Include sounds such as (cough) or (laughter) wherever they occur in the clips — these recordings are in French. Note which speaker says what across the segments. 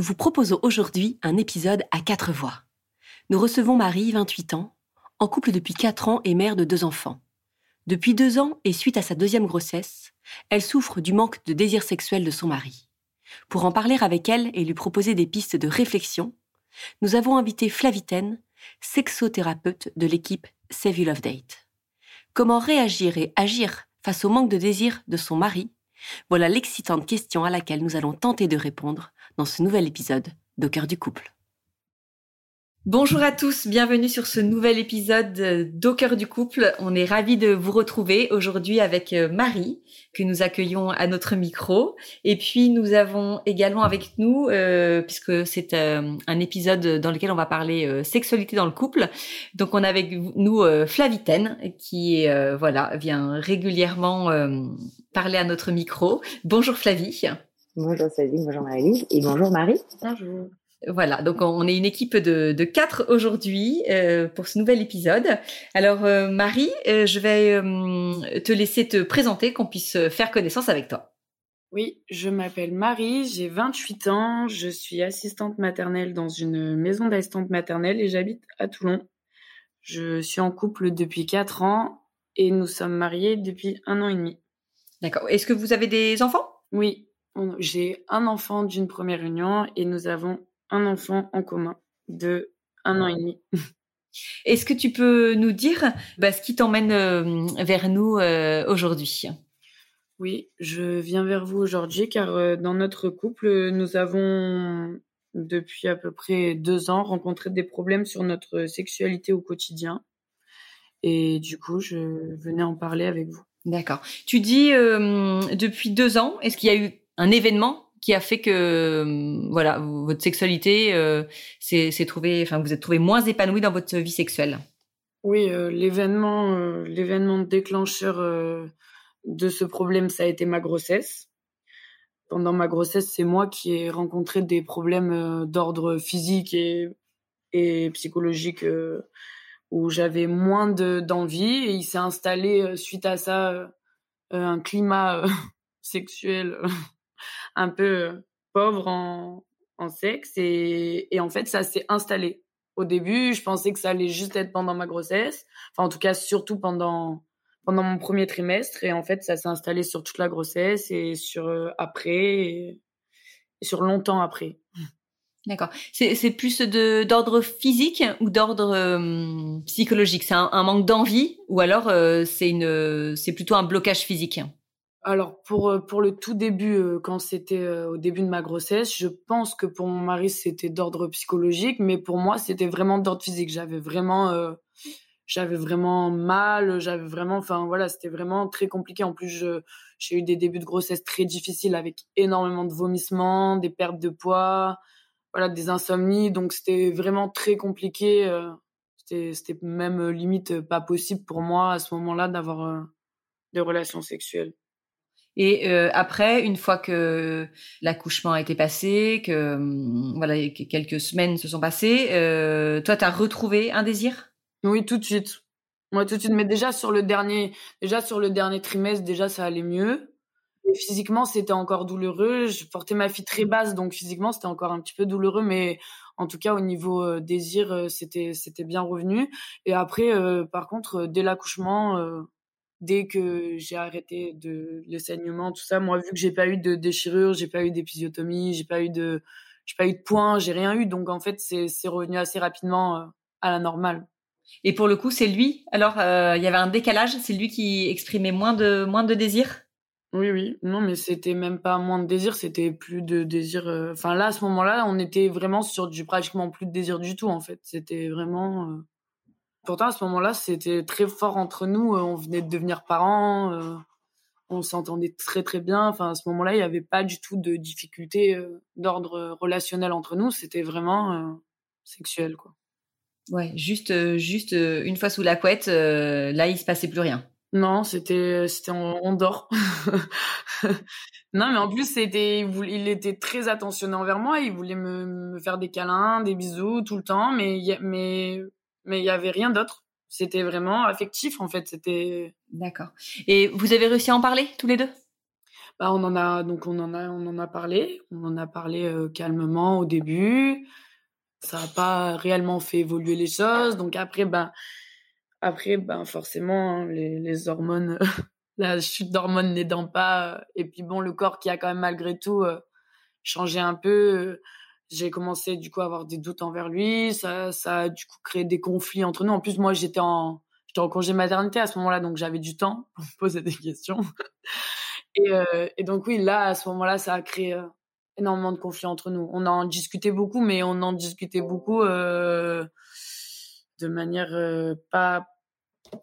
Speaker 1: Nous vous proposons aujourd'hui un épisode à quatre voix. Nous recevons Marie, 28 ans, en couple depuis 4 ans et mère de deux enfants. Depuis deux ans et suite à sa deuxième grossesse, elle souffre du manque de désir sexuel de son mari. Pour en parler avec elle et lui proposer des pistes de réflexion, nous avons invité Flavitaine, sexothérapeute de l'équipe Save You Love Date. Comment réagir et agir face au manque de désir de son mari? Voilà l'excitante question à laquelle nous allons tenter de répondre ce nouvel épisode d'Au du couple. Bonjour à tous, bienvenue sur ce nouvel épisode d'Au cœur du couple. On est ravis de vous retrouver aujourd'hui avec euh, Marie, que nous accueillons à notre micro. Et puis nous avons également avec nous, euh, puisque c'est euh, un épisode dans lequel on va parler sexualité dans le couple, donc on a avec nous Flavitaine, qui voilà vient régulièrement parler à notre micro. Bonjour Flavie.
Speaker 2: Bonjour Sabine, bonjour Marie et bonjour Marie.
Speaker 3: Bonjour.
Speaker 1: Voilà, donc on est une équipe de, de quatre aujourd'hui euh, pour ce nouvel épisode. Alors euh, Marie, euh, je vais te laisser te présenter, qu'on puisse faire connaissance avec toi.
Speaker 4: Oui, je m'appelle Marie, j'ai 28 ans, je suis assistante maternelle dans une maison d'assistante maternelle et j'habite à Toulon. Je suis en couple depuis 4 ans et nous sommes mariés depuis un an et demi.
Speaker 1: D'accord. Est-ce que vous avez des enfants?
Speaker 4: Oui, j'ai un enfant d'une première union et nous avons un enfant en commun de un an et demi. (laughs)
Speaker 1: Est-ce que tu peux nous dire bah, ce qui t'emmène euh, vers nous euh, aujourd'hui?
Speaker 4: Oui, je viens vers vous aujourd'hui car euh, dans notre couple, nous avons depuis à peu près deux ans rencontré des problèmes sur notre sexualité au quotidien. Et du coup, je venais en parler avec vous.
Speaker 1: D'accord. Tu dis depuis deux ans, est-ce qu'il y a eu un événement qui a fait que euh, voilà votre sexualité euh, s'est trouvé enfin vous êtes trouvé moins épanoui dans votre vie sexuelle.
Speaker 4: Oui euh, l'événement l'événement déclencheur de ce problème ça a été ma grossesse. Pendant ma grossesse c'est moi qui ai rencontré des problèmes d'ordre physique et psychologique où j'avais moins de d'envie. Et il s'est installé suite à ça un climat (laughs) sexuel un peu euh, pauvre en, sexe et, en fait ça s'est installé. Au début, je pensais que ça allait juste être pendant ma grossesse, enfin en tout cas surtout pendant pendant mon premier trimestre et en fait ça s'est installé sur toute la grossesse et sur euh, après et, sur longtemps après.
Speaker 1: D'accord. C'est plus d'ordre physique ou d'ordre euh, psychologique? C'est un, manque d'envie ou alors c'est plutôt un blocage physique?
Speaker 4: Alors pour euh, pour le tout début, euh, quand c'était euh, au début de ma grossesse, je pense que pour mon mari c'était d'ordre psychologique, mais pour moi c'était vraiment d'ordre physique. J'avais vraiment j'avais vraiment mal, j'avais vraiment, enfin voilà, c'était vraiment très compliqué. En plus, j'ai eu des débuts de grossesse très difficiles avec énormément de vomissements, des pertes de poids, voilà, des insomnies. Donc c'était vraiment très compliqué. c'était c'était même limite pas possible pour moi à ce moment-là d'avoir des relations sexuelles.
Speaker 1: Et euh, après, une fois que l'accouchement a été passé, que hum, voilà, quelques semaines se sont passées, euh, toi, tu as retrouvé un désir?
Speaker 4: Oui, tout de suite. Moi, tout de suite. Mais déjà sur le dernier, déjà sur le dernier trimestre, déjà ça allait mieux. Physiquement, c'était encore douloureux. Je portais ma fille très basse, donc physiquement, c'était encore un petit peu douloureux. Mais en tout cas, au niveau euh, désir, euh, c'était c'était bien revenu. Et après, par contre, dès l'accouchement, dès que j'ai arrêté de les saignements, tout ça, moi, vu que j'ai pas eu de déchirure, j'ai pas eu d'épisiotomie, j'ai pas eu de j'ai pas eu de points, j'ai rien eu. Donc en fait, c'est c'est revenu assez rapidement à la normale.
Speaker 1: Et pour le coup, c'est lui. Alors, il y avait un décalage. C'est lui qui exprimait moins de moins de désir?
Speaker 4: Oui, oui. Non, mais c'était même pas moins de désir, c'était plus de désir. Euh, enfin, là, à ce moment-là, on était vraiment sur du pratiquement plus de désir du tout, en fait. C'était vraiment. Euh, pourtant, à ce moment-là, c'était très fort entre nous. Euh, on venait de devenir parents. On s'entendait très, très bien. Enfin, à ce moment-là, il n'y avait pas du tout de difficulté d'ordre relationnel entre nous. C'était vraiment sexuel, quoi.
Speaker 1: Ouais, juste, juste une fois sous la couette, là, il se passait plus rien.
Speaker 4: Non, c'était c'était on, dort. (laughs) non, mais en plus c'était il, était très attentionné envers moi. Il voulait me, me, faire des câlins, des bisous tout le temps, mais mais mais il y avait rien d'autre. C'était vraiment affectif en fait. C'était.
Speaker 1: D'accord. Et vous avez réussi à en parler tous les deux?
Speaker 4: Bah on en a donc on en a on en a parlé. On en a parlé euh, calmement au début. Ça n'a pas réellement fait évoluer les choses. Donc après ben après, ben forcément, hein, les, les, hormones, (laughs) la chute d'hormones n'aidant pas, et puis bon, le corps qui a quand même malgré tout euh, changé un peu. Euh, j'ai commencé du coup à avoir des doutes envers lui. Ça, ça a du coup créé des conflits entre nous. En plus, moi, j'étais en, j'étais en congé maternité à ce moment-là, donc j'avais du temps pour me poser des questions. (laughs) et, euh, et, donc oui, là, à ce moment-là, ça a créé énormément de conflits entre nous. On en discutait beaucoup, mais on en discutait beaucoup euh, de manière euh, pas,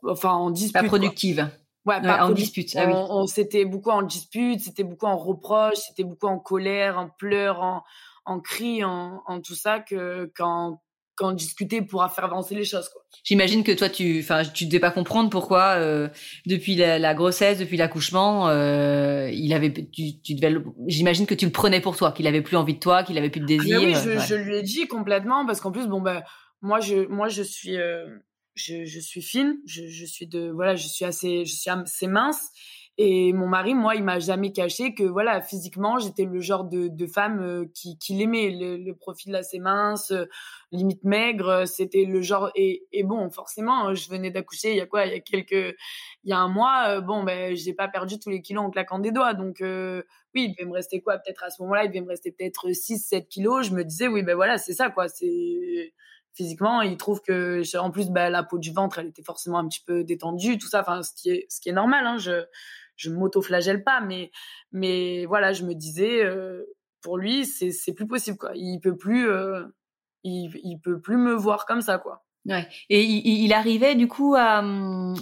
Speaker 4: enfin en dispute.
Speaker 1: Pas productive.
Speaker 4: Ouais, pas en dispute. Ah on, c'était beaucoup en dispute, c'était beaucoup en reproche, c'était beaucoup en colère, en pleurs, en, en cris, en, en tout ça que quand quand discuter pourra faire avancer les choses.
Speaker 1: J'imagine que toi, tu, enfin, tu devais pas comprendre pourquoi euh, depuis la, grossesse, depuis l'accouchement, euh, il avait, tu, tu devais, j'imagine que tu le prenais pour toi, qu'il avait plus envie de toi, qu'il avait plus de ah, désir.
Speaker 4: oui, je, je, lui ai dit complètement parce qu'en plus, bon ben, moi je moi je suis euh, je, je, suis fine je, je, suis de voilà je suis assez je suis assez mince et mon mari moi il m'a jamais caché que voilà physiquement j'étais le genre de, de femme euh, qui, qui l'aimait le, le, profil assez mince euh, limite maigre c'était le genre et, et bon forcément je venais d'accoucher il y a quoi? Il y a quelques il y a un mois bon ben j'ai pas perdu tous les kilos en claquant des doigts donc oui il devait me rester quoi? Peut-être à ce moment-là il devait me rester peut-être 6 7 kilos je me disais oui ben voilà c'est ça quoi c'est physiquement. Il trouve que, en plus, bah, la peau du ventre, elle était forcément un petit peu détendue, tout ça. Enfin, ce qui est, ce qui est normal. Hein, je, je m'auto-flagelle pas, mais, mais voilà, je me disais, euh, pour lui, c'est, c'est plus possible, quoi. Il peut plus, euh, il, il peut plus me voir comme ça, quoi.
Speaker 1: Ouais. Et il, il arrivait du coup à,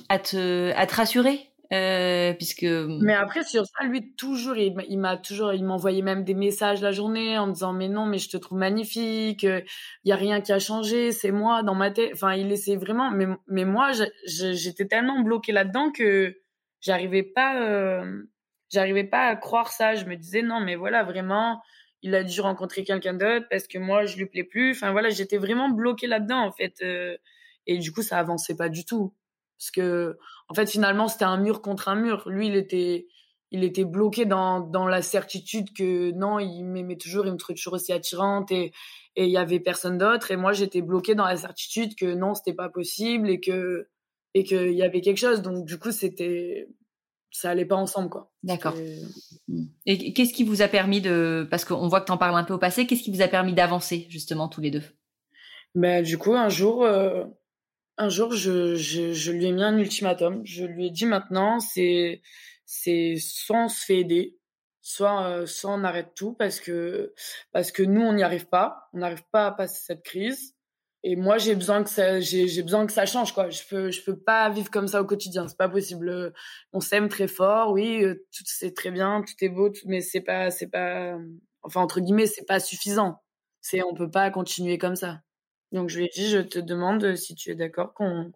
Speaker 1: à te, à te rassurer euh, puisque.
Speaker 4: Mais après sur ça, lui toujours, il, m'a toujours, il m'envoyait même des messages la journée en me disant mais non, mais je te trouve magnifique, il y a rien qui a changé, c'est moi dans ma tête. Enfin, il essayait vraiment, mais mais moi, j'étais tellement bloquée là-dedans que j'arrivais pas, euh, j'arrivais pas à croire ça. Je me disais non, mais voilà vraiment. Il a dû rencontrer quelqu'un d'autre parce que moi je lui plais plus. Enfin voilà, j'étais vraiment bloquée là-dedans en fait, euh, et du coup ça avançait pas du tout. Parce que, en fait, finalement, c'était un mur contre un mur. Lui, il était, il était bloqué dans, dans la certitude que non, il m'aimait toujours, il me trouvait toujours aussi attirante et, et il y avait personne d'autre. Et moi, j'étais bloquée dans la certitude que non, c'était pas possible et que, et qu'il y avait quelque chose. Donc, du coup, c'était, ça allait pas ensemble, quoi.
Speaker 1: D'accord. Et qu'est-ce qui vous a permis de, parce qu'on voit que tu en parles un peu au passé, qu'est-ce qui vous a permis d'avancer, justement, tous les deux?
Speaker 4: Ben, du coup, un jour, euh, un jour, je, je, je, lui ai mis un ultimatum. Je lui ai dit maintenant, c'est, c'est soit on se fait aider, soit, euh, soit on arrête tout parce que, parce que nous, on n'y arrive pas. On n'arrive pas à passer cette crise. Et moi, j'ai besoin que ça, j'ai, besoin que ça change, quoi. Je peux, je peux pas vivre comme ça au quotidien. C'est pas possible. On s'aime très fort, oui, euh, tout c'est très bien, tout est beau, mais c'est pas, c'est pas, enfin entre guillemets, c'est pas suffisant. C'est, on peut pas continuer comme ça. Donc je lui ai dit, je te demande euh, si tu es d'accord qu'on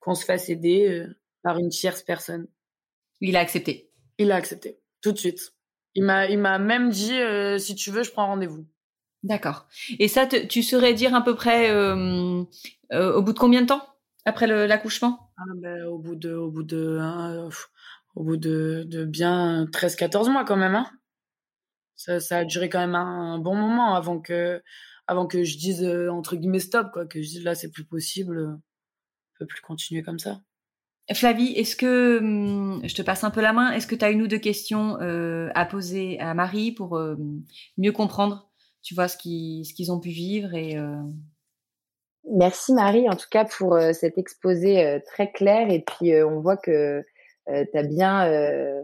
Speaker 4: qu'on se fasse aider euh, par une tierce personne.
Speaker 1: Il a accepté.
Speaker 4: Il a accepté. Tout de suite. Il m'a, il m'a même dit si tu veux, je prends rendez-vous.
Speaker 1: D'accord. Et ça, tu saurais dire à peu près au bout de combien de temps après l'accouchement?
Speaker 4: Ah, ben, Au bout de, au bout de, hein, au bout de, de bien 13-14 mois quand même. Hein. Ça, ça, a duré quand même un, bon moment avant que, avant que je dise entre guillemets stop, quoi, que je dise là c'est plus possible, je peux plus continuer comme ça.
Speaker 1: Flavie, est-ce que hum, je te passe un peu la main Est-ce que tu as une ou deux questions euh, à poser à Marie pour euh, mieux comprendre, tu vois, ce qu'ils ce qu'ils ont pu vivre et euh
Speaker 2: Merci Marie, en tout cas pour cet exposé très clair et puis on voit que tu as bien,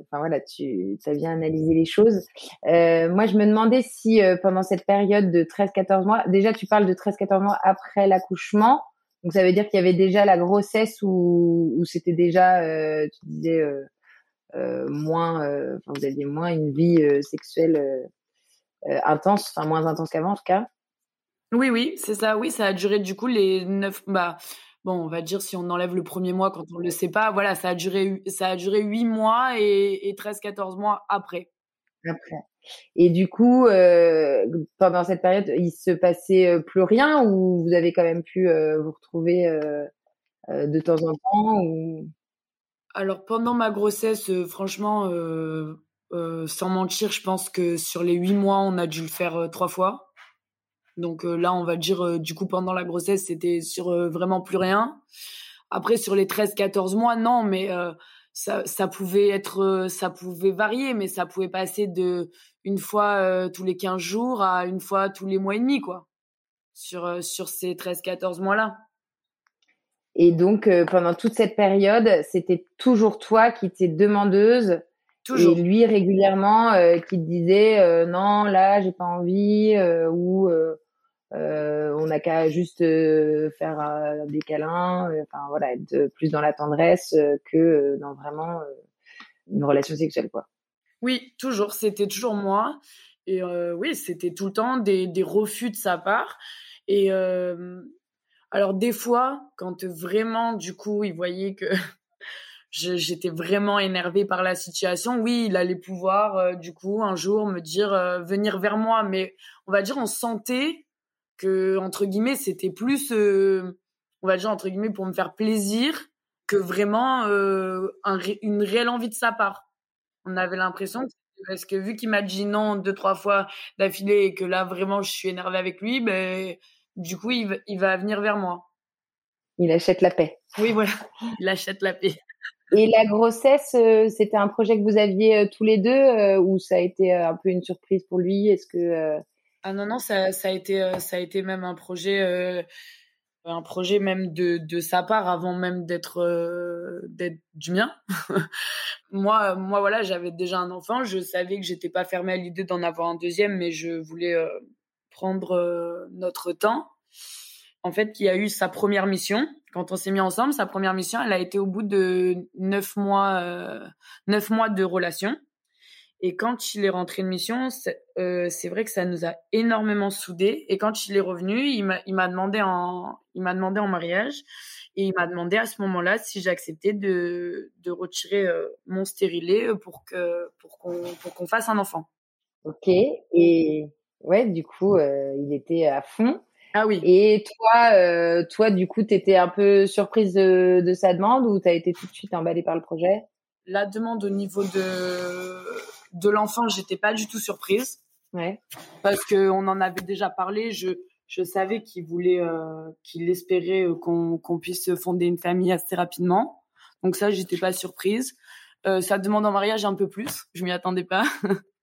Speaker 2: enfin voilà, tu as bien analysé les choses. moi, je me demandais si pendant cette période de 13-14 mois, déjà tu parles de 13-14 mois après l'accouchement. Donc ça veut dire qu'il y avait déjà la grossesse où, c'était déjà, euh, tu disais, euh, euh, moins, vous aviez moins une vie sexuelle intense, enfin moins intense qu'avant en tout cas.
Speaker 4: Oui, oui, c'est ça. Oui, ça a duré du coup les neuf. Bah, bon, on va dire si on enlève le premier mois quand on le sait pas, voilà, ça a duré, ça a duré huit mois et, et 13-14 mois après.
Speaker 2: Après. Et du coup, euh, pendant cette période, il se passait euh, plus rien ou vous avez quand même pu euh, vous retrouver euh, euh, de temps en temps ou...
Speaker 4: Alors pendant ma grossesse, franchement, sans mentir, je pense que sur les huit mois, on a dû le faire trois fois. Donc là, on va dire, du coup, pendant la grossesse, c'était sur vraiment plus rien. Après, sur les 13-14 mois, non, mais ça, pouvait être, ça pouvait varier, mais ça pouvait passer de une fois euh, tous les 15 jours à une fois tous les mois et demi, quoi, sur, euh, sur ces 13-14 mois-là.
Speaker 2: Et donc, euh, pendant toute cette période, c'était toujours toi qui étais demandeuse. Toujours. Et lui, régulièrement, qui te disait non, là, j'ai pas envie, ou on n'a qu'à juste faire des câlins, enfin voilà, être plus dans la tendresse que dans vraiment une relation sexuelle, quoi.
Speaker 4: Oui, toujours. C'était toujours moi. Et euh, oui, c'était tout le temps des, des, refus de sa part. Et euh, alors des fois, quand vraiment, du coup, il voyait que j'étais vraiment énervée par la situation, oui, il allait pouvoir, euh, du coup, un jour me dire, venir vers moi. Mais on va dire, on sentait que, entre guillemets, c'était plus, on va dire, entre guillemets, pour me faire plaisir que vraiment un, une réelle envie de sa part. On avait l'impression parce que vu qu'il m'a dit non deux trois fois d'affilée et que là vraiment je suis énervée avec lui, ben du coup il, il va venir vers moi.
Speaker 2: Il achète la paix.
Speaker 4: Oui voilà, (laughs) il achète la paix.
Speaker 2: Et la grossesse, euh, c'était un projet que vous aviez euh, tous les deux euh, ou ça a été un peu une surprise pour lui? Est-ce que
Speaker 4: ah non non ça, a été ça a été même un projet un projet même de, de sa part avant même d'être d'être du mien. (laughs) moi moi voilà, j'avais déjà un enfant, je savais que j'étais pas fermée à l'idée d'en avoir un deuxième mais je voulais prendre notre temps. En fait, il a eu sa première mission quand on s'est mis ensemble, sa première mission, elle a été au bout de neuf mois neuf mois de relation. Et quand il est rentré de mission, euh, c'est vrai que ça nous a énormément soudés. Et quand il est revenu, il m'a demandé en il m'a demandé en mariage et il m'a demandé à ce moment-là si j'acceptais de, de retirer euh, mon stérilet pour que pour qu'on pour qu'on fasse un enfant.
Speaker 2: Ok. Et ouais, du coup, euh, il était à fond.
Speaker 4: Ah oui.
Speaker 2: Et toi, toi, du coup, t'étais un peu surprise de, de sa demande ou t'as été tout de suite emballée par le projet?
Speaker 4: La demande au niveau de de l'enfant, j'étais pas du tout surprise.
Speaker 2: Ouais.
Speaker 4: Parce que on en avait déjà parlé. Je, je savais qu'il voulait, euh, qu'il espérait euh, qu'on qu'on puisse fonder une famille assez rapidement. Donc ça, j'étais pas surprise. Euh, ça demande en mariage un peu plus. Je m'y attendais pas. (laughs)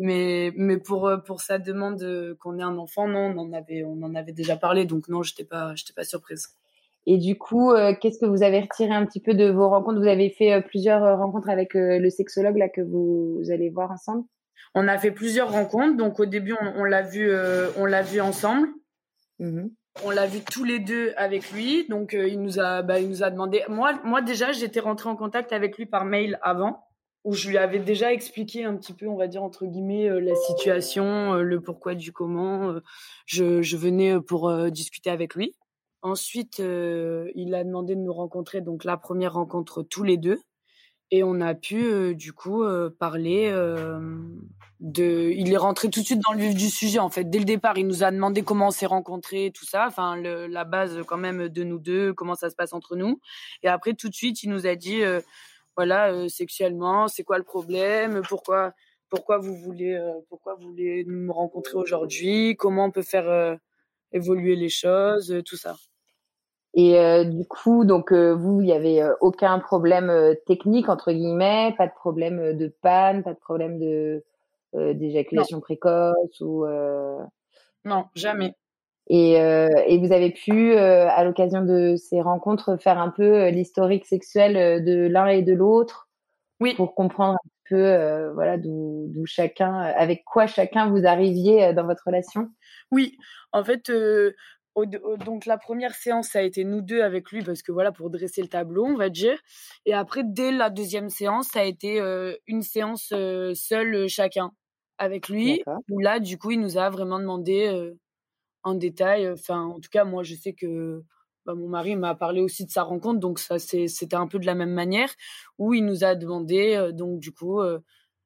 Speaker 4: mais mais pour euh, pour sa demande euh, qu'on ait un enfant, non, on en avait on en avait déjà parlé. Donc non, j'étais pas j'étais pas surprise.
Speaker 2: Et du coup, euh, qu'est-ce que vous avez retiré un petit peu de vos rencontres? Vous avez fait euh, plusieurs rencontres avec le sexologue là que vous, allez voir ensemble?
Speaker 4: On a fait plusieurs rencontres. Donc au début, on, l'a vu, on l'a vu ensemble. Mmh on l'a vu tous les deux avec lui. Donc il nous a, bah, il nous a demandé. Moi, moi déjà, j'étais rentrée en contact avec lui par mail avant, où je lui avais déjà expliqué un petit peu, on va dire entre guillemets, la situation, le pourquoi du comment. je, je venais pour discuter avec lui. Ensuite, euh, il a demandé de nous rencontrer, donc la première rencontre tous les deux. Et on a pu, du coup, parler de. Il est rentré tout de suite dans le vif du sujet, en fait. Dès le départ, il nous a demandé comment on s'est rencontrés, tout ça. Enfin, la base, quand même, de nous deux, comment ça se passe entre nous. Et après, tout de suite, il nous a dit voilà, sexuellement, c'est quoi le problème Pourquoi pourquoi vous voulez pourquoi vous voulez me rencontrer aujourd'hui Comment on peut faire évoluer les choses, tout ça.
Speaker 2: Et euh, du coup, donc euh, vous, il y avait euh, aucun problème technique entre guillemets, pas de problème de panne, pas de problème de d'éjaculation précoce ou
Speaker 4: non, jamais.
Speaker 2: Et, et vous avez pu, à l'occasion de ces rencontres, faire un peu l'historique sexuel de l'un et de l'autre,
Speaker 4: oui,
Speaker 2: pour comprendre un peu, voilà, d'où chacun, avec quoi chacun vous arriviez dans votre relation?
Speaker 4: Oui, en fait, donc la première séance, ça a été nous deux avec lui parce que voilà pour dresser le tableau, on va dire. Et après, dès la deuxième séance, ça a été euh, une séance euh, seule euh, chacun avec lui. Où là, du coup, il nous a vraiment demandé en détail. Enfin, en tout cas, moi, je sais que bah, mon mari m'a parlé aussi de sa rencontre, donc ça c'était un peu de la même manière où il nous a demandé donc du coup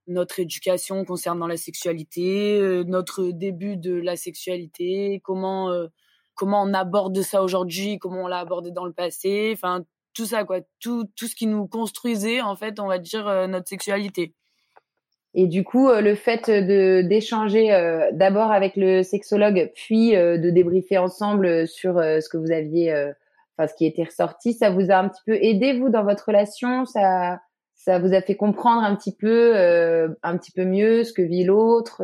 Speaker 4: notre éducation concernant la sexualité, notre début de la sexualité, comment comment on aborde ça aujourd'hui, comment on l'a abordé dans le passé, enfin tout ça quoi, tout tout ce qui nous construisait en fait, on va dire notre sexualité.
Speaker 2: Et du coup, euh, le fait de d'échanger euh, d'abord avec le sexologue, puis de débriefer ensemble sur ce que vous aviez, enfin ce qui était ressorti, ça vous a un petit peu aidé vous dans votre relation, ça ça vous a fait comprendre un petit peu un petit peu mieux ce que vit l'autre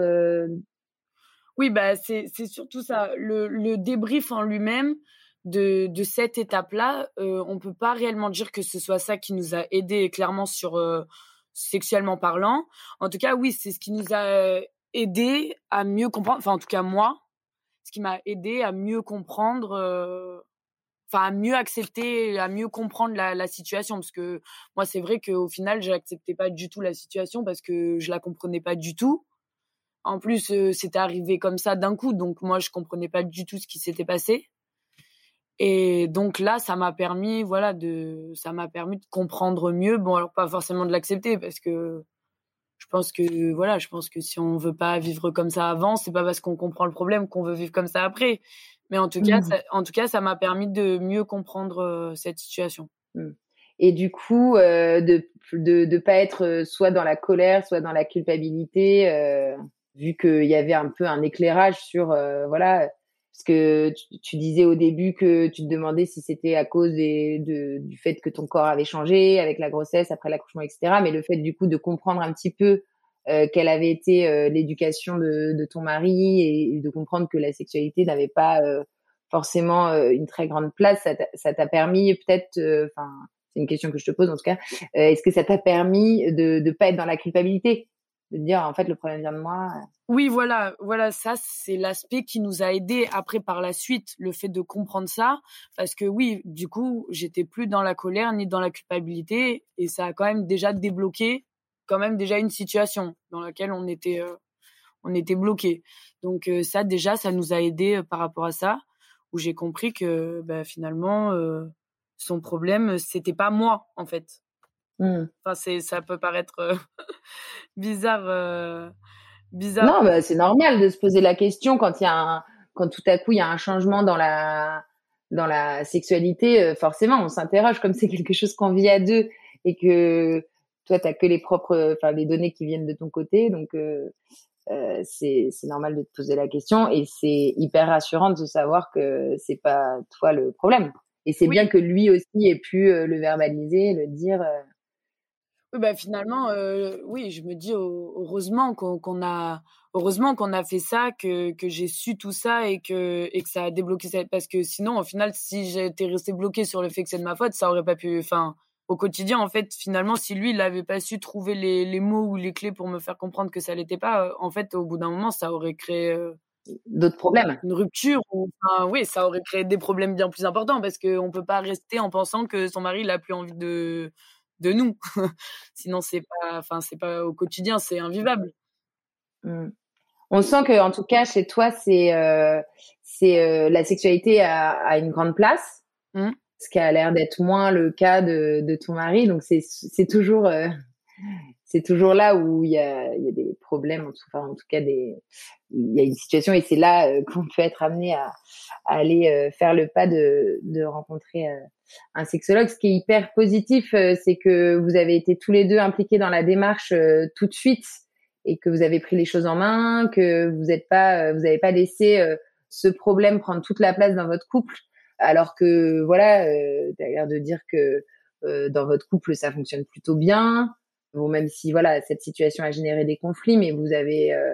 Speaker 4: oui, bah c'est surtout ça. Le, le débrief en lui-même de, de cette étape-là, euh, on peut pas réellement dire que ce soit ça qui nous a aidé clairement sur euh, sexuellement parlant. En tout cas, oui, c'est ce qui nous a aidé à mieux comprendre. Enfin, en tout cas moi, ce qui m'a aidé à mieux comprendre. Euh, enfin à mieux accepter à mieux comprendre la, la situation parce que moi c'est vrai qu'au final j'acceptais pas du tout la situation parce que je la comprenais pas du tout en plus, euh, c'était arrivé comme ça d'un coup, donc moi je comprenais pas du tout ce qui s'était passé. Et donc là, ça m'a permis, voilà, de, ça m'a permis de comprendre mieux. Bon, alors pas forcément de l'accepter parce que je pense que, voilà, je pense que si on veut pas vivre comme ça avant, c'est pas parce qu'on comprend le problème qu'on veut vivre comme ça après. Mais en tout cas, mmh. ça, en tout cas, ça m'a permis de mieux comprendre euh, cette situation.
Speaker 2: Mmh. Et du coup, euh, de, de de pas être soit dans la colère, soit dans la culpabilité vu qu'il y avait un peu un éclairage sur euh, voilà parce que tu, disais au début que tu te demandais si c'était à cause de, du fait que ton corps avait changé avec la grossesse, après l'accouchement, etc. Mais le fait du coup de comprendre un petit peu euh, quelle avait été euh, l'éducation de, de, ton mari et, de comprendre que la sexualité n'avait pas euh, forcément une très grande place, ça t'a permis peut-être, enfin c'est une question que je te pose en tout cas, est-ce que ça t'a permis de ne pas être dans la culpabilité? De dire en fait le problème vient de moi.
Speaker 4: Oui, voilà, voilà, ça c'est l'aspect qui nous a aidé après par la suite, le fait de comprendre ça, parce que oui, du coup, j'étais plus dans la colère ni dans la culpabilité, et ça a quand même déjà débloqué quand même déjà une situation dans laquelle on était euh, on était bloqué. Donc euh, ça déjà, ça nous a aidé euh, par rapport à ça, où j'ai compris que bah, finalement son problème c'était pas moi en fait, Mmh. Enfin, c'est, ça peut paraître (laughs) bizarre, bizarre.
Speaker 2: Non, bah, c'est normal de se poser la question quand il y a un, quand tout à coup il y a un changement dans la, dans la sexualité. Euh, forcément, on s'interroge comme c'est quelque chose qu'on vit à deux et que toi t'as que les propres, enfin les données qui viennent de ton côté, donc c'est, c'est normal de te poser la question et c'est hyper rassurant de savoir que c'est pas toi le problème. Et c'est bien que lui aussi ait pu le verbaliser, le dire.
Speaker 4: Bah, finalement, euh, oui, je me dis heureusement qu'on a heureusement qu'on a fait ça, que, que j'ai su tout ça et que, et que ça a débloqué ça. Parce que sinon, au final, si j'étais resté bloqué sur le fait que c'est de ma faute, ça aurait pas pu. Enfin, au quotidien, en fait, finalement, si lui, il n'avait pas su trouver les, les, mots ou les clés pour me faire comprendre que ça l'était pas, en fait, au bout d'un moment, ça aurait créé. Euh,
Speaker 2: d'autres problèmes.
Speaker 4: Une rupture, ou, enfin, oui, ça aurait créé des problèmes bien plus importants parce qu'on ne peut pas rester en pensant que son mari n'a plus envie de, de nous. (laughs) Sinon, c'est pas, enfin, c'est pas au quotidien, c'est invivable.
Speaker 2: Mmh. On sent que, en tout cas, chez toi, c'est, euh, c'est euh, la sexualité a, une grande place. Mmh. ce qui a l'air d'être moins le cas de, de ton mari. Donc c'est c'est toujours (laughs) c'est toujours là où il y a, y a des problèmes, enfin, en tout cas des, il y a une situation et c'est là euh, qu'on peut être amené à, à aller euh, faire le pas de, de rencontrer euh, un sexologue. Ce qui est hyper positif, c'est que vous avez été tous les deux impliqués dans la démarche tout de suite et que vous avez pris les choses en main, que vous n'êtes pas, vous n'avez pas laissé ce problème prendre toute la place dans votre couple, alors que voilà, tu as l'air de dire que dans votre couple ça fonctionne plutôt bien Bon, même si voilà cette situation a généré des conflits, mais vous avez euh,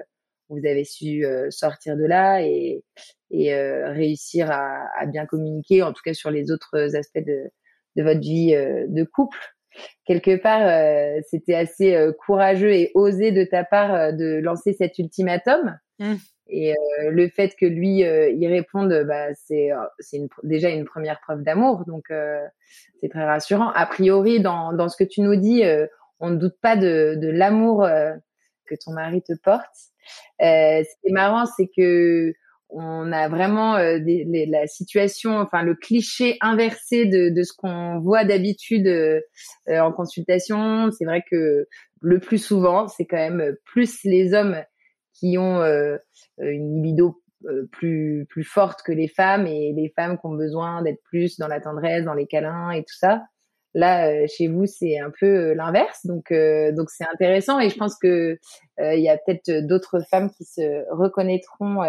Speaker 2: vous avez su sortir de là et, et réussir à, à, bien communiquer, en tout cas sur les autres aspects de, de votre vie de couple. Quelque part, c'était assez courageux et osé de ta part de lancer cet ultimatum. Mmh. Et le fait que lui y réponde, bah, c'est déjà une première preuve d'amour, donc c'est très rassurant. A priori, dans dans ce que tu nous dis, on ne doute pas de, de l'amour que ton mari te porte. Euh, ce qui est marrant, c'est que on a vraiment euh, des, la situation, enfin le cliché inversé de, de ce qu'on voit d'habitude euh, en consultation. C'est vrai que le plus souvent, c'est quand même plus les hommes qui ont une libido plus plus forte que les femmes et les femmes qui ont besoin d'être plus dans la tendresse, dans les câlins et tout ça. Là, euh, chez vous, c'est un peu euh, l'inverse, donc euh, donc c'est intéressant et je pense que il y a peut-être d'autres femmes qui se reconnaîtront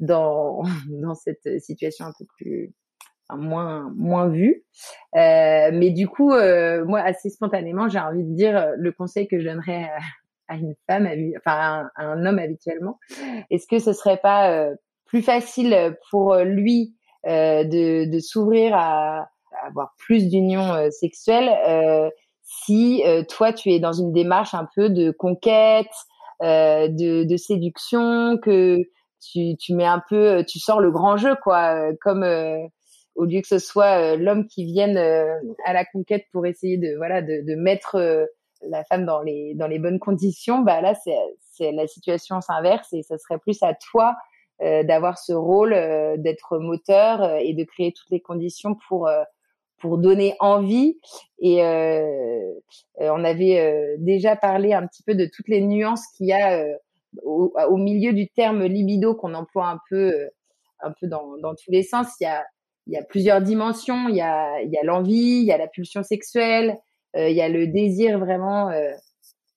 Speaker 2: dans (laughs) dans cette situation un peu plus moins moins vue. mais du coup, moi, assez spontanément, j'ai envie de dire le conseil que je donnerais à (laughs) une femme, enfin à un, homme habituellement. Est-ce que ce serait pas plus facile pour lui de, de s'ouvrir à, avoir plus d'unions euh, sexuelles euh, si euh, toi tu es dans une démarche un peu de conquête, de, de, séduction, que tu, tu mets un peu, tu sors le grand jeu quoi, comme au lieu que ce soit l'homme qui vienne à la conquête pour essayer de voilà de, de mettre la femme dans les dans les bonnes conditions, bah là c'est la situation s'inverse et ça serait plus à toi d'avoir ce rôle d'être moteur et de créer toutes les conditions pour pour donner envie. Et euh, euh, on avait euh, déjà parlé un petit peu de toutes les nuances qu'il y a au, milieu du terme libido qu'on emploie un peu, un peu dans, dans, tous les sens. Il y a, il y a plusieurs dimensions. Il y a, il y a l'envie, il y a la pulsion sexuelle, il y a le désir vraiment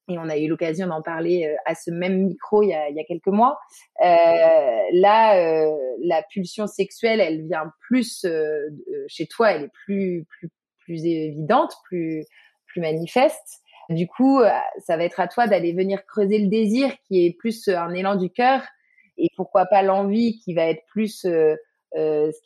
Speaker 2: et on a eu l'occasion d'en parler euh, à ce même micro il y a, il y a quelques mois. Euh, là, euh, la pulsion sexuelle, elle vient plus euh, chez toi, elle est plus plus plus évidente, plus plus manifeste. Du coup, ça va être à toi d'aller venir creuser le désir qui est plus un élan du cœur et pourquoi pas l'envie qui va être plus ce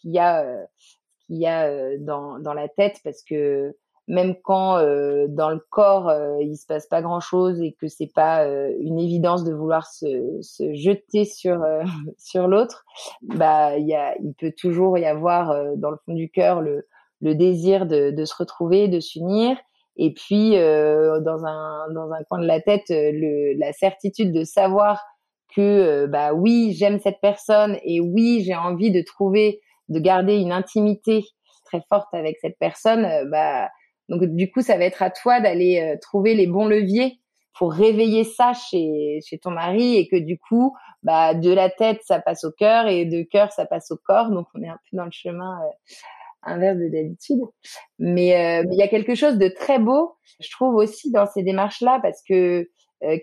Speaker 2: qu'il y a ce qu'il y a dans dans la tête parce que même quand euh, dans le corps euh, il se passe pas grand chose et que c'est pas euh, une évidence de vouloir se, se jeter sur euh, (laughs) sur l'autre bah il y a il peut toujours y avoir dans le fond du cœur le le désir de, de se retrouver de s'unir. Et puis dans un dans un coin de la tête le la certitude de savoir que bah oui j'aime cette personne et oui j'ai envie de trouver de garder une intimité très forte avec cette personne bah donc du coup, ça va être à toi d'aller euh, trouver les bons leviers pour réveiller ça chez, chez ton mari et que du coup, bah, de la tête, ça passe au cœur et de cœur, ça passe au corps. Donc on est un peu dans le chemin euh, inverse de d'habitude. Mais euh, il y a quelque chose de très beau, je trouve aussi dans ces démarches-là parce que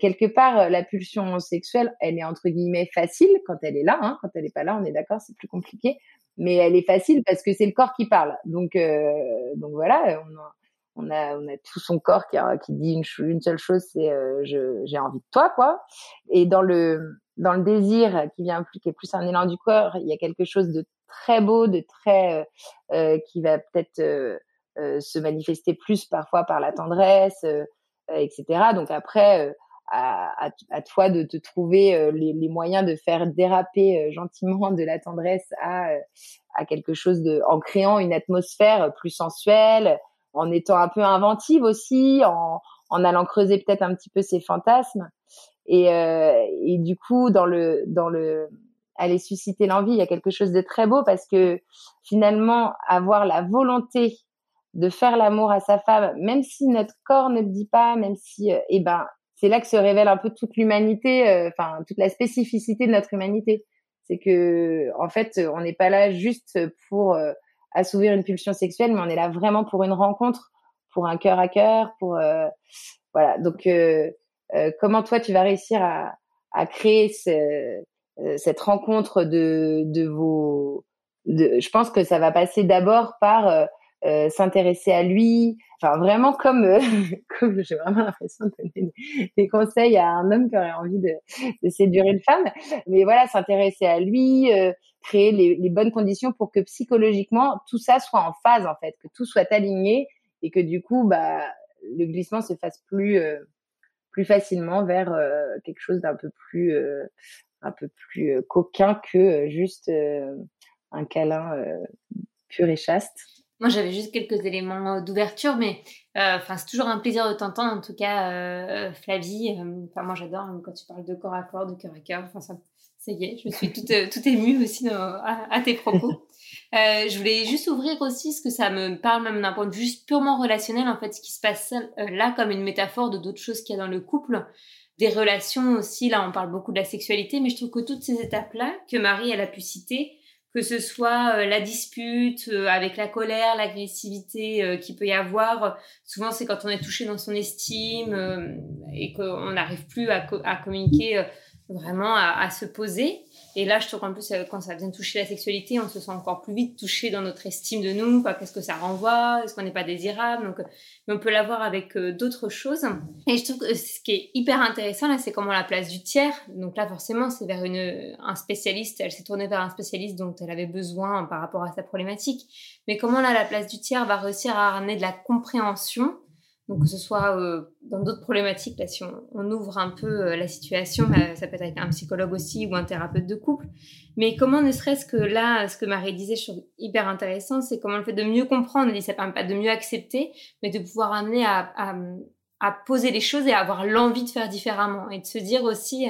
Speaker 2: quelque part, la pulsion sexuelle, elle est entre guillemets facile quand elle est là. Hein. Quand elle n'est pas là, on est d'accord, c'est plus compliqué. Mais elle est facile parce que c'est le corps qui parle. Donc, donc voilà, on a, tout son corps qui, dit une, seule chose, c'est euh, j'ai envie de toi, quoi. Et dans le, dans le désir qui vient plus, qui est plus un élan du corps, il y a quelque chose de très beau, de très, euh, euh qui va peut-être se manifester plus parfois par la tendresse, etc. Donc après, à, toi de te trouver les, les, moyens de faire déraper gentiment de la tendresse à, à quelque chose de, en créant une atmosphère plus sensuelle, en étant un peu inventive aussi, en, en allant creuser peut-être un petit peu ses fantasmes. Et, euh, et du coup, dans le, dans le, aller susciter l'envie, il y a quelque chose de très beau parce que finalement, avoir la volonté de faire l'amour à sa femme, même si notre corps ne le dit pas, même si, euh, eh ben, c'est là que se révèle un peu toute l'humanité, euh, enfin toute la spécificité de notre humanité. C'est que, en fait, on n'est pas là juste pour euh, assouvir une pulsion sexuelle, mais on est là vraiment pour une rencontre, pour un cœur à cœur, pour voilà. Donc, comment toi tu vas réussir à, à créer ce, cette rencontre de, de vos, de, je pense que ça va passer d'abord par euh, s'intéresser à lui. Enfin, vraiment comme, euh, (laughs) comme j'ai vraiment l'impression de donner des, conseils à un homme qui aurait envie de, de séduire une femme. Mais voilà, s'intéresser à lui, euh, créer les, les, bonnes conditions pour que psychologiquement tout ça soit en phase en fait, que tout soit aligné et que du coup, bah, le glissement se fasse plus plus facilement vers quelque chose d'un peu plus un peu plus coquin que juste un câlin pur et chaste.
Speaker 3: Moi, j'avais juste quelques éléments euh, d'ouverture, mais euh, enfin, c'est toujours un plaisir de t'entendre. En tout cas, euh, Flavie, enfin, moi, j'adore hein, quand tu parles de corps à corps, de cœur à cœur. Enfin, ça, ça y est, je suis toute, toute émue aussi à, tes propos. (laughs) je voulais juste ouvrir aussi ce que ça me parle, même d'un point de vue purement relationnel, en fait, ce qui se passe là comme une métaphore de d'autres choses qu'il y a dans le couple des relations aussi. Là, on parle beaucoup de la sexualité, mais je trouve que toutes ces étapes-là que Marie, elle a pu citer, que ce soit euh, la dispute euh, avec la colère, l'agressivité euh, qu'il peut y avoir. Souvent, c'est quand on est touché dans son estime et qu'on n'arrive plus à, à communiquer vraiment à, se poser. Et là, je trouve qu'en plus, quand ça vient toucher la sexualité, on se sent encore plus vite touché dans notre estime de nous. Qu'est-ce que ça renvoie? Est-ce qu'on n'est pas désirable? Donc, mais on peut l'avoir avec euh, d'autres choses. Et je trouve que ce qui est hyper intéressant là, c'est comment la place du tiers. Donc là, forcément, c'est vers une, un spécialiste. Elle s'est tournée vers un spécialiste dont elle avait besoin par rapport à sa problématique. Mais comment là, la place du tiers va réussir à ramener de la compréhension donc que ce soit euh, dans d'autres problématiques, là si on, ouvre un peu euh, la situation, bah, ça peut être avec un psychologue aussi ou un thérapeute de couple. Mais comment ne serait-ce que là, ce que Marie disait, je trouve hyper intéressant, c'est comment le fait de mieux comprendre, et ça permet pas de mieux accepter, mais de pouvoir amener à, à, à poser les choses et à avoir l'envie de faire différemment et de se dire aussi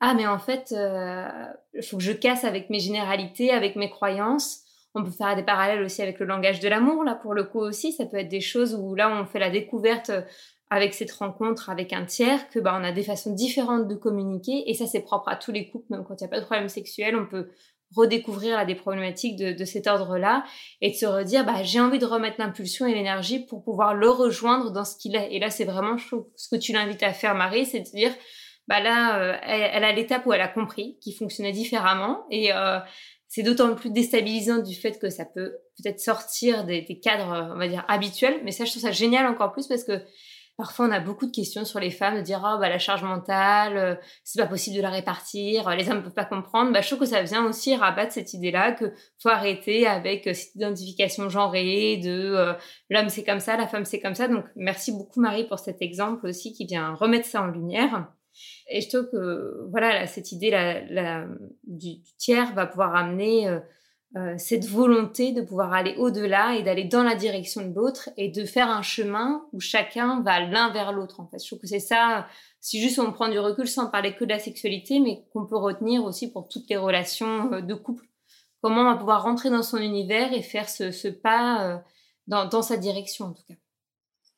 Speaker 3: ah mais en fait euh, il faut que je casse avec mes généralités, avec mes croyances on peut faire des parallèles aussi avec le langage de l'amour, là, pour le coup aussi. Ça peut être des choses où là, on fait la découverte euh, avec cette rencontre avec un tiers, que bah, on a des façons différentes de communiquer. Et ça, c'est propre à tous les couples, même quand il n'y a pas de problème sexuel, on peut redécouvrir des problématiques de, cet ordre-là et de se redire, bah, j'ai envie de remettre l'impulsion et l'énergie pour pouvoir le rejoindre dans ce qu'il est. Et là, c'est vraiment, ce que tu l'invites à faire, Marie, c'est de dire, bah là, euh, elle, a l'étape où elle a compris qu'il fonctionnait différemment et euh, c'est d'autant plus déstabilisant du fait que ça peut peut-être sortir des, cadres, on va dire, habituels. Mais ça, je trouve ça génial encore plus parce que parfois on a beaucoup de questions sur les femmes, de dire, oh, bah, la charge mentale, euh, c'est pas possible de la répartir, les hommes ne peuvent pas comprendre. Bah, je trouve que ça vient aussi rabattre cette idée-là que faut arrêter avec euh, cette identification genrée de euh, l'homme c'est comme ça, la femme c'est comme ça. Donc, merci beaucoup Marie pour cet exemple aussi qui vient remettre ça en lumière. Et je trouve que voilà, cette idée la, du, tiers va pouvoir amener euh, euh, cette volonté de pouvoir aller au-delà et d'aller dans la direction de l'autre et de faire un chemin où chacun va l'un vers l'autre. En fait, je trouve que c'est ça. Si juste on prend du recul sans parler que de la sexualité, mais qu'on peut retenir aussi pour toutes les relations euh, de couple, comment on va pouvoir rentrer dans son univers et faire ce, pas dans, dans sa direction en tout cas.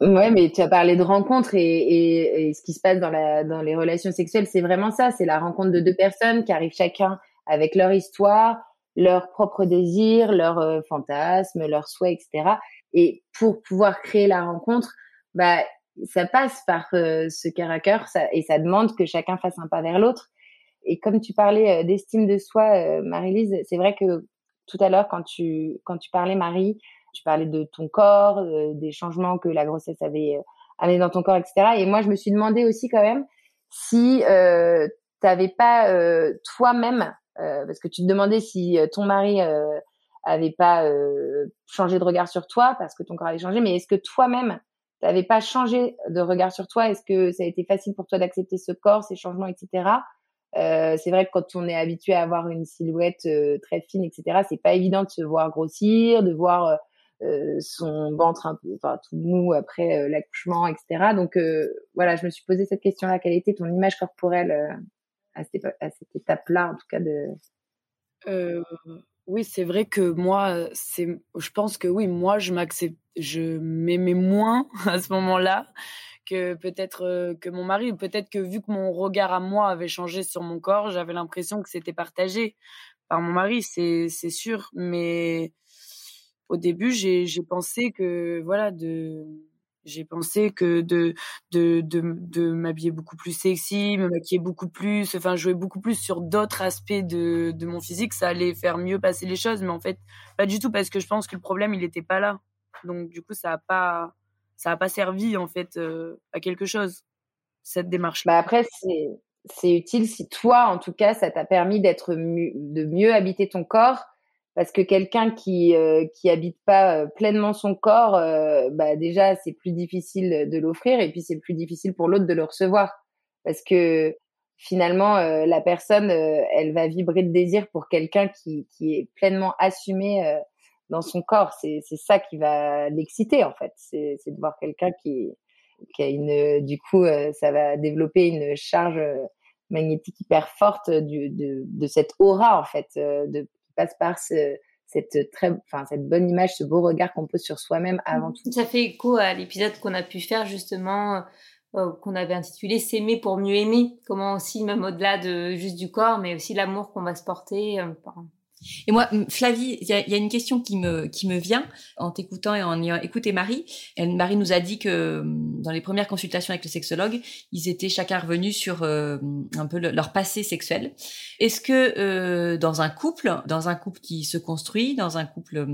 Speaker 2: Ouais, mais tu as parlé de rencontres et, et, et, ce qui se passe dans, la, dans les relations sexuelles, c'est vraiment ça. C'est la rencontre de deux personnes qui arrivent chacun avec leur histoire, leurs propres désirs, leurs euh, fantasmes, leurs souhaits, etc. Et pour pouvoir créer la rencontre, bah, ça passe par euh, ce cœur à cœur ça, et ça demande que chacun fasse un pas vers l'autre. Et comme tu parlais euh, d'estime de soi, Marie-Lise, c'est vrai que tout à l'heure, quand tu, quand tu parlais, Marie, tu parlais de ton corps, euh, des changements que la grossesse avait euh, amené dans ton corps, etc. Et moi, je me suis demandé aussi quand même si euh, tu n'avais pas euh, toi-même, parce que tu te demandais si ton mari avait pas changé de regard sur toi parce que ton corps avait changé, mais est-ce que toi-même, tu n'avais pas changé de regard sur toi? Est-ce que ça a été facile pour toi d'accepter ce corps, ces changements, etc. Euh, c'est vrai que quand on est habitué à avoir une silhouette très fine, etc., c'est pas évident de se voir grossir, de voir euh, son ventre un peu, enfin tout mou après euh, l'accouchement, etc. Donc euh, voilà, je me suis posé cette question-là. Quelle était ton image corporelle à cette, à cette étape-là, en tout cas de
Speaker 4: Oui, c'est vrai que moi, c'est, je pense que oui, moi, je m'accepte, je m'aimais moins (laughs) à ce moment-là que peut-être euh, que mon mari, peut-être que vu que mon regard à moi avait changé sur mon corps, j'avais l'impression que c'était partagé par mon mari, c'est c'est sûr. Mais au début, j'ai pensé que voilà de j'ai pensé que de de de, de m'habiller beaucoup plus sexy, me maquiller beaucoup plus, enfin jouer beaucoup plus sur d'autres aspects de de mon physique, ça allait faire mieux passer les choses. Mais en fait, pas du tout parce que je pense que le problème il n'était pas là. Donc du coup, ça a pas ça a pas servi en fait euh, à quelque chose cette démarche.
Speaker 2: Bah après, c'est c'est utile si toi, en tout cas, ça t'a permis d'être de mieux habiter ton corps, parce que quelqu'un qui euh, qui habite pas euh, pleinement son corps, euh, bah déjà c'est plus difficile de l'offrir et puis c'est plus difficile pour l'autre de le recevoir, parce que finalement la personne, elle va vibrer de désir pour quelqu'un qui qui est pleinement assumé dans son corps. C'est c'est ça qui va l'exciter en fait, c'est de voir quelqu'un qui qui a une du coup ça va développer une charge magnétique hyper forte de, de cette aura en fait, euh, de, passe par ce, cette très, enfin cette bonne image, ce beau regard qu'on pose sur soi-même avant tout.
Speaker 3: Ça fait écho à l'épisode qu'on a pu faire justement, euh, qu'on avait intitulé "S'aimer pour mieux aimer". Comment aussi, même au-delà de juste du corps, mais aussi l'amour qu'on va se porter. Euh,
Speaker 1: et moi, Flavie, il y, a, une question qui me qui me vient en t'écoutant et en ayant écouté Marie. Marie nous a dit que dans les premières consultations avec le sexologue, ils étaient chacun revenus sur euh, un peu leur passé sexuel. Est-ce que euh, dans un couple, dans un couple qui se construit, dans un couple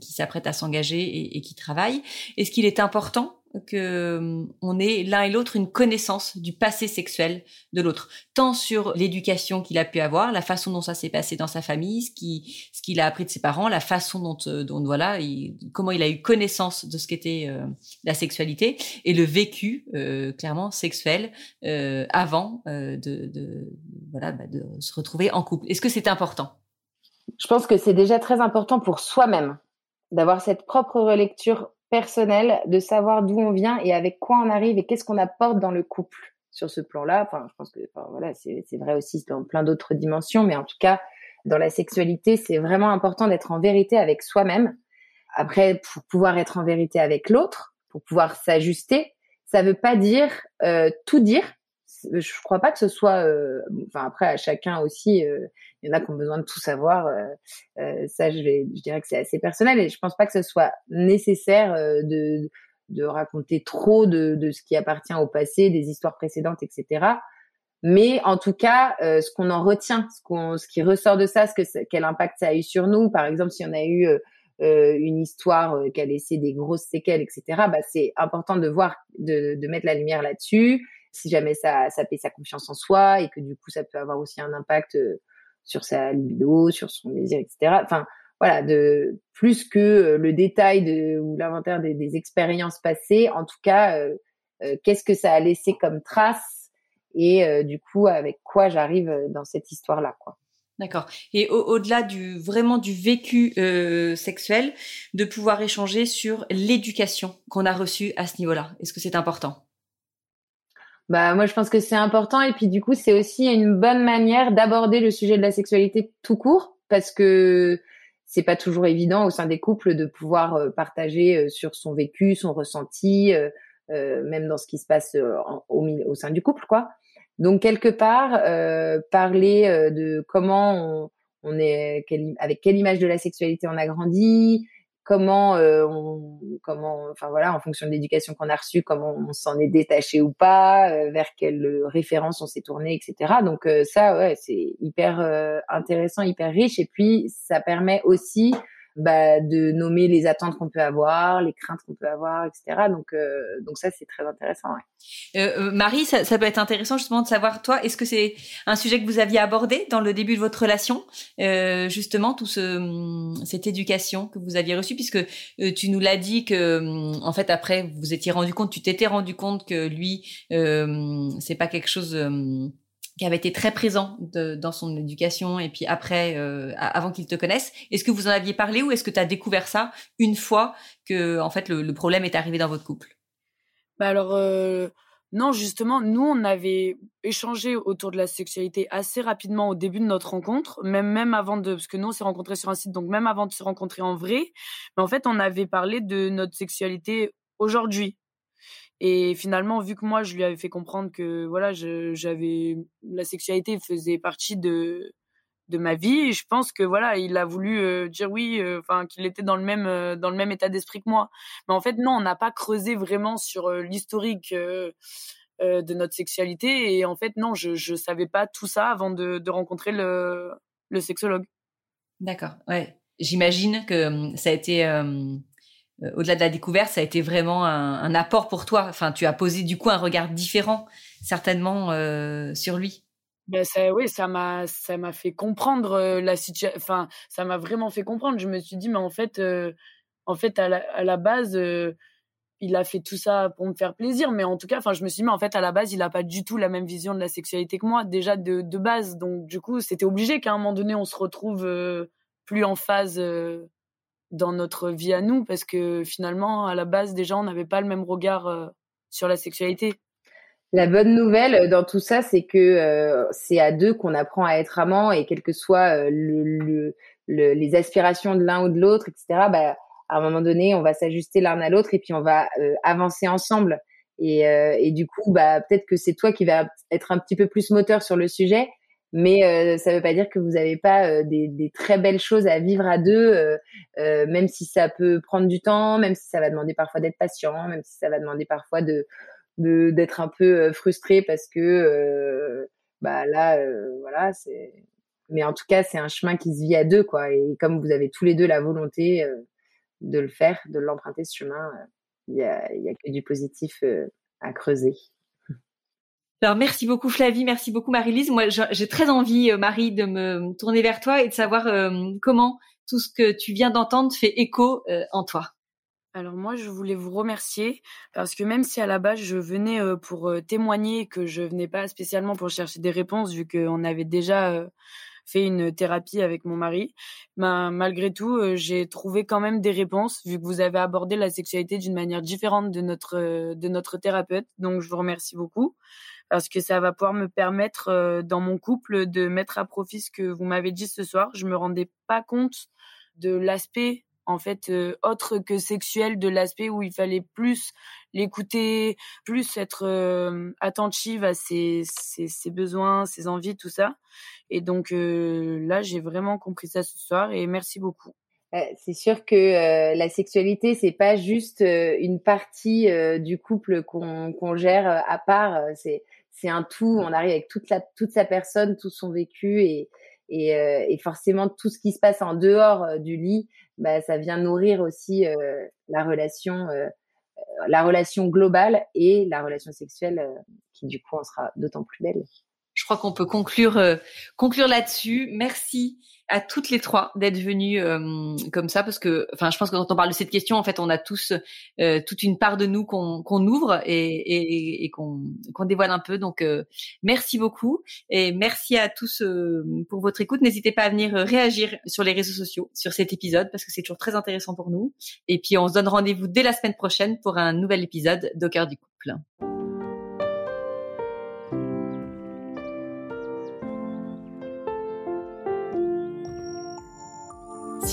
Speaker 1: qui s'apprête à s'engager et qui travaille, est-ce qu'il est important que hum, on ait l'un et l'autre une connaissance du passé sexuel de l'autre, tant sur l'éducation qu'il a pu avoir, la façon dont ça s'est passé dans sa famille, ce qui ce qu'il a appris de ses parents, la façon dont euh, dont voilà, comment il a eu connaissance de ce qu'était euh, la sexualité et le vécu euh, clairement sexuel avant de, de, voilà bah, de se retrouver en couple. Est-ce que c'est important?
Speaker 2: Je pense que c'est déjà très important pour soi-même d'avoir cette propre relecture personnel de savoir d'où on vient et avec quoi on arrive et qu'est-ce qu'on apporte dans le couple sur ce plan-là. Enfin, je pense que voilà, c'est vrai aussi dans plein d'autres dimensions, mais en tout cas, dans la sexualité, c'est vraiment important d'être en vérité avec soi-même. Après, pour pouvoir être en vérité avec l'autre, pour pouvoir s'ajuster, ça veut pas dire euh, tout dire, je crois pas que ce soit. Euh, enfin après à chacun aussi, euh, il y en a qui ont besoin de tout savoir. Euh, ça, je dirais que c'est assez personnel et je pense pas que ce soit nécessaire de raconter trop de, ce qui appartient au passé, des histoires précédentes, etc. Mais en tout cas, ce qu'on en retient, ce, qui ressort de ça, quel impact ça a eu sur nous. Par exemple, si on a eu une histoire qui a laissé des grosses séquelles, etc. Bah, c'est important de voir, de mettre la lumière là-dessus si jamais ça, ça paie sa confiance en soi et que du coup, ça peut avoir aussi un impact euh, sur sa libido, sur son désir, etc. Enfin, voilà, de plus que euh, le détail de, ou l'inventaire des, expériences passées, en tout cas, euh, qu'est-ce que ça a laissé comme trace et du coup, avec quoi j'arrive dans cette histoire-là.
Speaker 1: D'accord. Et au-delà du vraiment du vécu sexuel, de pouvoir échanger sur l'éducation qu'on a reçue à ce niveau-là. Est-ce que c'est important?
Speaker 2: Bah moi je pense que c'est important et puis du coup c'est aussi une bonne manière d'aborder le sujet de la sexualité tout court parce que c'est pas toujours évident au sein des couples de pouvoir euh, partager euh, sur son vécu, son ressenti, euh, même dans ce qui se passe au, au, sein du couple quoi. Donc quelque part parler de comment on, on est avec quelle image de la sexualité on a grandi, comment euh, on, comment enfin voilà en fonction de l'éducation qu'on a reçue comment on s'en est détaché ou pas euh, vers quelle référence on s'est tourné etc donc euh, ça ouais c'est hyper intéressant hyper riche. Et puis ça permet aussi bah, de nommer les attentes qu'on peut avoir, les craintes qu'on peut avoir, etc. Donc, euh, donc ça, c'est très intéressant. Ouais.
Speaker 1: Euh, euh, Marie, ça, ça, peut être intéressant justement de savoir, toi, est-ce que c'est un sujet que vous aviez abordé dans le début de votre relation, euh, justement, tout ce, hum, cette éducation que vous aviez reçue, puisque euh, tu nous l'as dit que, hum, en fait, après, vous étiez rendu compte, tu t'étais rendu compte que lui, euh, c'est pas quelque chose qui avait été très présent dans son éducation et puis après, euh, avant qu'il te connaisse. Est-ce que vous en aviez parlé ou est-ce que tu as découvert ça une fois que en fait le, le, problème est arrivé dans votre couple?
Speaker 4: Bah alors euh, non, justement, nous, on avait échangé autour de la sexualité assez rapidement au début de notre rencontre, même, même avant de, parce que nous, on s'est rencontrés sur un site, donc même avant de se rencontrer en vrai. Mais en fait, on avait parlé de notre sexualité aujourd'hui. Et finalement, vu que moi, je lui avais fait comprendre que, voilà, j'avais, la sexualité faisait partie de, ma vie. Je pense que voilà, il a voulu euh, dire oui, euh, enfin qu'il était dans le même euh, dans le même état d'esprit que moi. Mais en fait, non, on n'a pas creusé vraiment sur l'historique de notre sexualité. Et en fait, non, je je savais pas tout ça avant de, rencontrer le le sexologue.
Speaker 1: D'accord. Ouais. J'imagine que hum, ça a été au-delà de la découverte, ça a été vraiment un, apport pour toi. Enfin, tu as posé du coup un regard différent, certainement, sur lui.
Speaker 4: Ben ça, oui, ça m'a, ça m'a fait comprendre la situation. Enfin, ça m'a vraiment fait comprendre. Je me suis dit, mais en fait, en fait, à la, à la base, il a fait tout ça pour me faire plaisir. Mais en tout cas, enfin, je me suis dit, mais en fait, à la base, il a pas du tout la même vision de la sexualité que moi, déjà de, de base. Donc, du coup, c'était obligé qu'à un moment donné, on se retrouve plus en phase dans notre vie à nous, parce que finalement, à la base, déjà, on n'avait pas le même regard sur la sexualité.
Speaker 2: La bonne nouvelle euh, dans tout ça, c'est que euh, c'est à deux qu'on apprend à être amant et quelles que soient euh, le, le, les aspirations de l'un ou de l'autre, etc. Bah, à un moment donné, on va s'ajuster l'un à l'autre et puis on va avancer ensemble. Et, et du coup, bah, peut-être que c'est toi qui vas être un petit peu plus moteur sur le sujet, mais ça ne veut pas dire que vous n'avez pas des, des, très belles choses à vivre à deux, même si ça peut prendre du temps, même si ça va demander parfois d'être patient, même si ça va demander parfois de d'être un peu euh, frustré parce que euh, bah là euh, voilà c'est mais en tout cas c'est un chemin qui se vit à deux quoi. Et comme vous avez tous les deux la volonté de le faire de l'emprunter ce chemin il y a y a que du positif à creuser
Speaker 1: alors merci beaucoup Flavie, merci beaucoup Marie-Lise. Moi j'ai très envie Marie de me tourner vers toi et de savoir comment tout ce que tu viens d'entendre fait écho en toi.
Speaker 4: Alors moi, je voulais vous remercier parce que même si à la base je venais euh, pour euh, témoigner que je venais pas spécialement pour chercher des réponses vu qu'on avait déjà euh, fait une thérapie avec mon mari, ben, malgré tout, j'ai trouvé quand même des réponses vu que vous avez abordé la sexualité d'une manière différente de notre de notre thérapeute. Donc je vous remercie beaucoup parce que ça va pouvoir me permettre dans mon couple de mettre à profit ce que vous m'avez dit ce soir. Je me rendais pas compte de l'aspect en fait euh, autre que sexuel de l'aspect où il fallait plus l'écouter, plus être euh, attentive à ses, ses, ses, besoins, ses envies, tout ça. Et donc euh, là, j'ai vraiment compris ça ce soir et merci beaucoup.
Speaker 2: C'est sûr que la sexualité, c'est pas juste une partie du couple qu'on gère à part. C'est un tout. On arrive avec toute la sa personne, tout son vécu et et, euh, forcément tout ce qui se passe en dehors euh, du lit, bah, ça vient nourrir aussi euh, la relation, la relation globale et la relation sexuelle qui du coup en sera d'autant plus belle.
Speaker 1: Je crois qu'on peut conclure conclure là-dessus. Merci à toutes les trois d'être venues euh, comme ça parce que enfin je pense que quand on parle de cette question en fait on a tous euh, toute une part de nous qu'on qu'on ouvre et, et, et qu'on qu'on dévoile un peu donc euh, merci beaucoup et merci à tous pour votre écoute n'hésitez pas à venir réagir sur les réseaux sociaux sur cet épisode parce que c'est toujours très intéressant pour nous et puis on se donne rendez-vous dès la semaine prochaine pour un nouvel épisode d'Au cœur du couple.